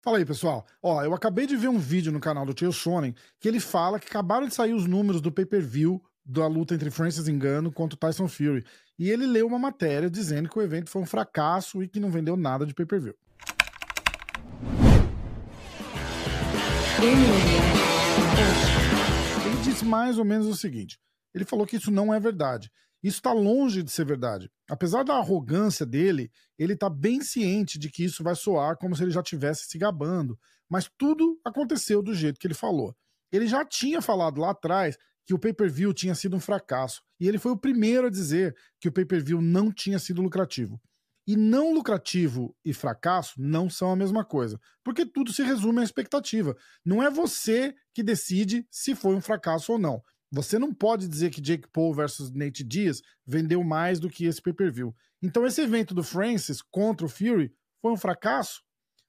Fala aí, pessoal. Ó, eu acabei de ver um vídeo no canal do Tio Sonnen que ele fala que acabaram de sair os números do pay-per-view da luta entre Francis Engano contra Tyson Fury. E ele leu uma matéria dizendo que o evento foi um fracasso e que não vendeu nada de pay-per-view. Ele disse mais ou menos o seguinte: ele falou que isso não é verdade. Isso está longe de ser verdade. Apesar da arrogância dele, ele está bem ciente de que isso vai soar como se ele já tivesse se gabando. Mas tudo aconteceu do jeito que ele falou. Ele já tinha falado lá atrás que o pay-per-view tinha sido um fracasso. E ele foi o primeiro a dizer que o pay-per-view não tinha sido lucrativo. E não lucrativo e fracasso não são a mesma coisa, porque tudo se resume à expectativa. Não é você que decide se foi um fracasso ou não. Você não pode dizer que Jake Paul versus Nate Diaz vendeu mais do que esse pay-per-view. Então esse evento do Francis contra o Fury foi um fracasso?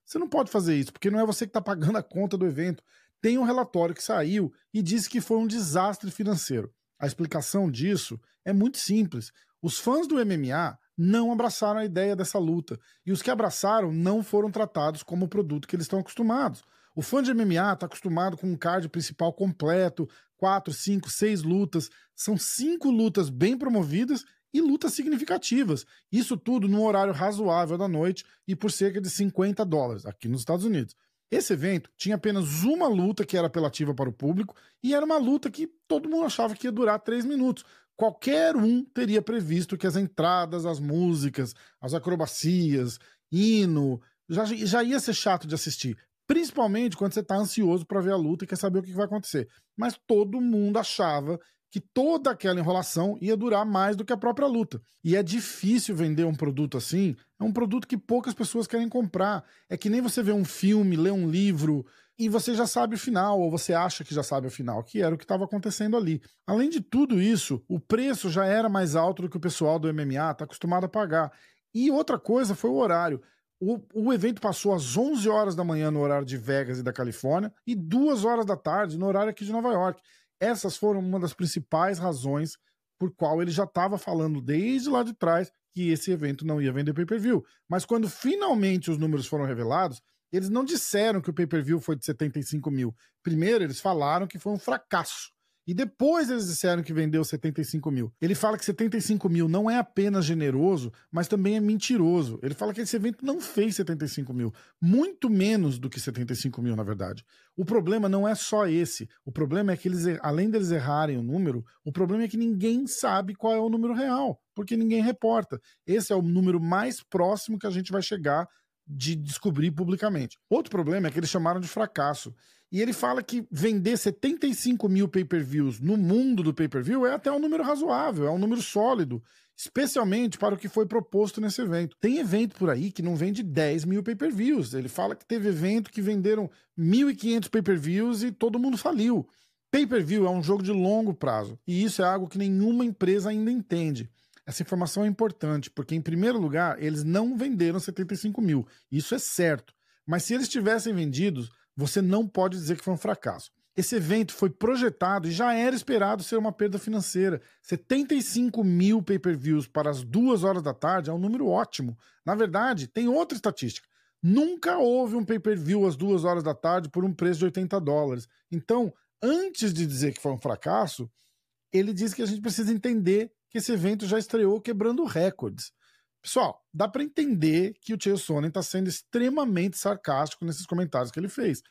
Você não pode fazer isso, porque não é você que está pagando a conta do evento. Tem um relatório que saiu e disse que foi um desastre financeiro. A explicação disso é muito simples. Os fãs do MMA não abraçaram a ideia dessa luta. E os que abraçaram não foram tratados como o produto que eles estão acostumados. O fã de MMA está acostumado com um card principal completo, quatro, cinco, seis lutas. São cinco lutas bem promovidas e lutas significativas. Isso tudo num horário razoável da noite e por cerca de 50 dólares aqui nos Estados Unidos. Esse evento tinha apenas uma luta que era apelativa para o público e era uma luta que todo mundo achava que ia durar três minutos. Qualquer um teria previsto que as entradas, as músicas, as acrobacias, hino, já, já ia ser chato de assistir. Principalmente quando você está ansioso para ver a luta e quer saber o que vai acontecer. Mas todo mundo achava que toda aquela enrolação ia durar mais do que a própria luta. E é difícil vender um produto assim. É um produto que poucas pessoas querem comprar. É que nem você vê um filme, lê um livro e você já sabe o final, ou você acha que já sabe o final, que era o que estava acontecendo ali. Além de tudo isso, o preço já era mais alto do que o pessoal do MMA está acostumado a pagar. E outra coisa foi o horário. O, o, evento passou às 11 horas da manhã no horário de Vegas e da Califórnia e 2 horas da tarde no horário aqui de Nova York. Essas foram uma das principais razões por qual ele já estava falando desde lá de trás que esse evento não ia vender pay-per-view. Mas quando finalmente os números foram revelados, eles não disseram que o pay-per-view foi de 75 mil. Primeiro, eles falaram que foi um fracasso. E depois eles disseram que vendeu 75 mil. Ele fala que 75 mil não é apenas generoso, mas também é mentiroso. Ele fala que esse evento não fez 75 mil. Muito menos do que 75 mil, na verdade. O problema não é só esse. O problema é que eles, além deles errarem o número, o problema é que ninguém sabe qual é o número real, porque ninguém reporta. Esse é o número mais próximo que a gente vai chegar de descobrir publicamente. Outro problema é que eles chamaram de fracasso. E ele fala que vender 75 mil pay-per-views no mundo do pay-per-view é até um número razoável, é um número sólido, especialmente para o que foi proposto nesse evento. Tem evento por aí que não vende 10 mil pay-per-views. Ele fala que teve evento que venderam 1.500 pay-per-views e todo mundo faliu. Pay-per-view é um jogo de longo prazo e isso é algo que nenhuma empresa ainda entende. Essa informação é importante, porque, em primeiro lugar, eles não venderam 75 mil. Isso é certo. Mas se eles tivessem vendido, você não pode dizer que foi um fracasso. Esse evento foi projetado e já era esperado ser uma perda financeira. 75 mil pay-per-views para as duas horas da tarde é um número ótimo. Na verdade, tem outra estatística. Nunca houve um pay-per-view às duas horas da tarde por um preço de 80 dólares. Então, antes de dizer que foi um fracasso, ele diz que a gente precisa entender que esse evento já estreou quebrando recordes. Pessoal, dá para entender que o Chael Sonnen está sendo extremamente sarcástico nesses comentários que ele fez.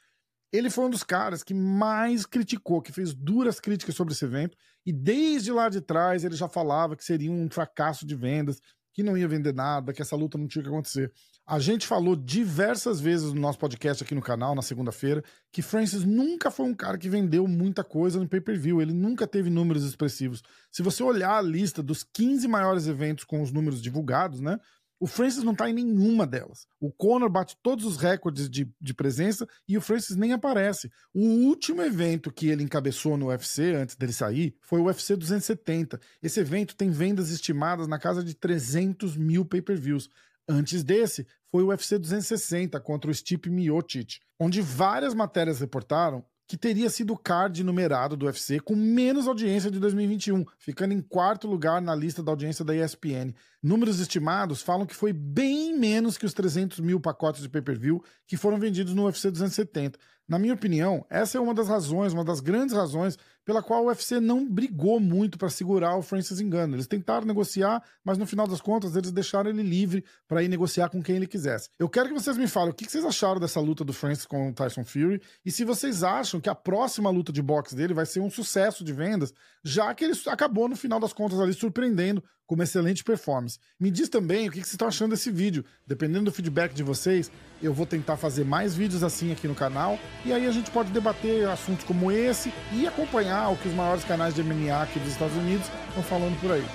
Ele foi um dos caras que mais criticou, que fez duras críticas sobre esse evento, e desde lá de trás ele já falava que seria um fracasso de vendas, que não ia vender nada, que essa luta não tinha que acontecer. A gente falou diversas vezes no nosso podcast aqui no canal, na segunda-feira, que Francis nunca foi um cara que vendeu muita coisa no pay-per-view. Ele nunca teve números expressivos. Se você olhar a lista dos 15 maiores eventos com os números divulgados, né? O Francis não tá em nenhuma delas. O Conor bate todos os recordes de, de presença e o Francis nem aparece. O último evento que ele encabeçou no UFC, antes dele sair, foi o UFC 270. Esse evento tem vendas estimadas na casa de 300 mil pay-per-views. Antes desse, foi o UFC 260 contra o Stipe Miocic, onde várias matérias reportaram que teria sido o card numerado do UFC com menos audiência de 2021, ficando em quarto lugar na lista da audiência da ESPN. Números estimados falam que foi bem menos que os 300 mil pacotes de pay-per-view que foram vendidos no UFC 270. Na minha opinião, essa é uma das razões, uma das grandes razões pela qual o UFC não brigou muito para segurar o Francis Engano. Eles tentaram negociar, mas no final das contas eles deixaram ele livre para ir negociar com quem ele quisesse. Eu quero que vocês me falem o que vocês acharam dessa luta do Francis com o Tyson Fury e se vocês acham que a próxima luta de boxe dele vai ser um sucesso de vendas, já que ele acabou no final das contas ali surpreendendo com uma excelente performance. Me diz também o que vocês estão achando desse vídeo. Dependendo do feedback de vocês, eu vou tentar fazer mais vídeos assim aqui no canal e aí a gente pode debater assuntos como esse e acompanhar o que os maiores canais de MMA aqui dos Estados Unidos estão falando por aí.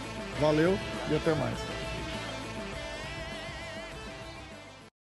Valeu e até mais.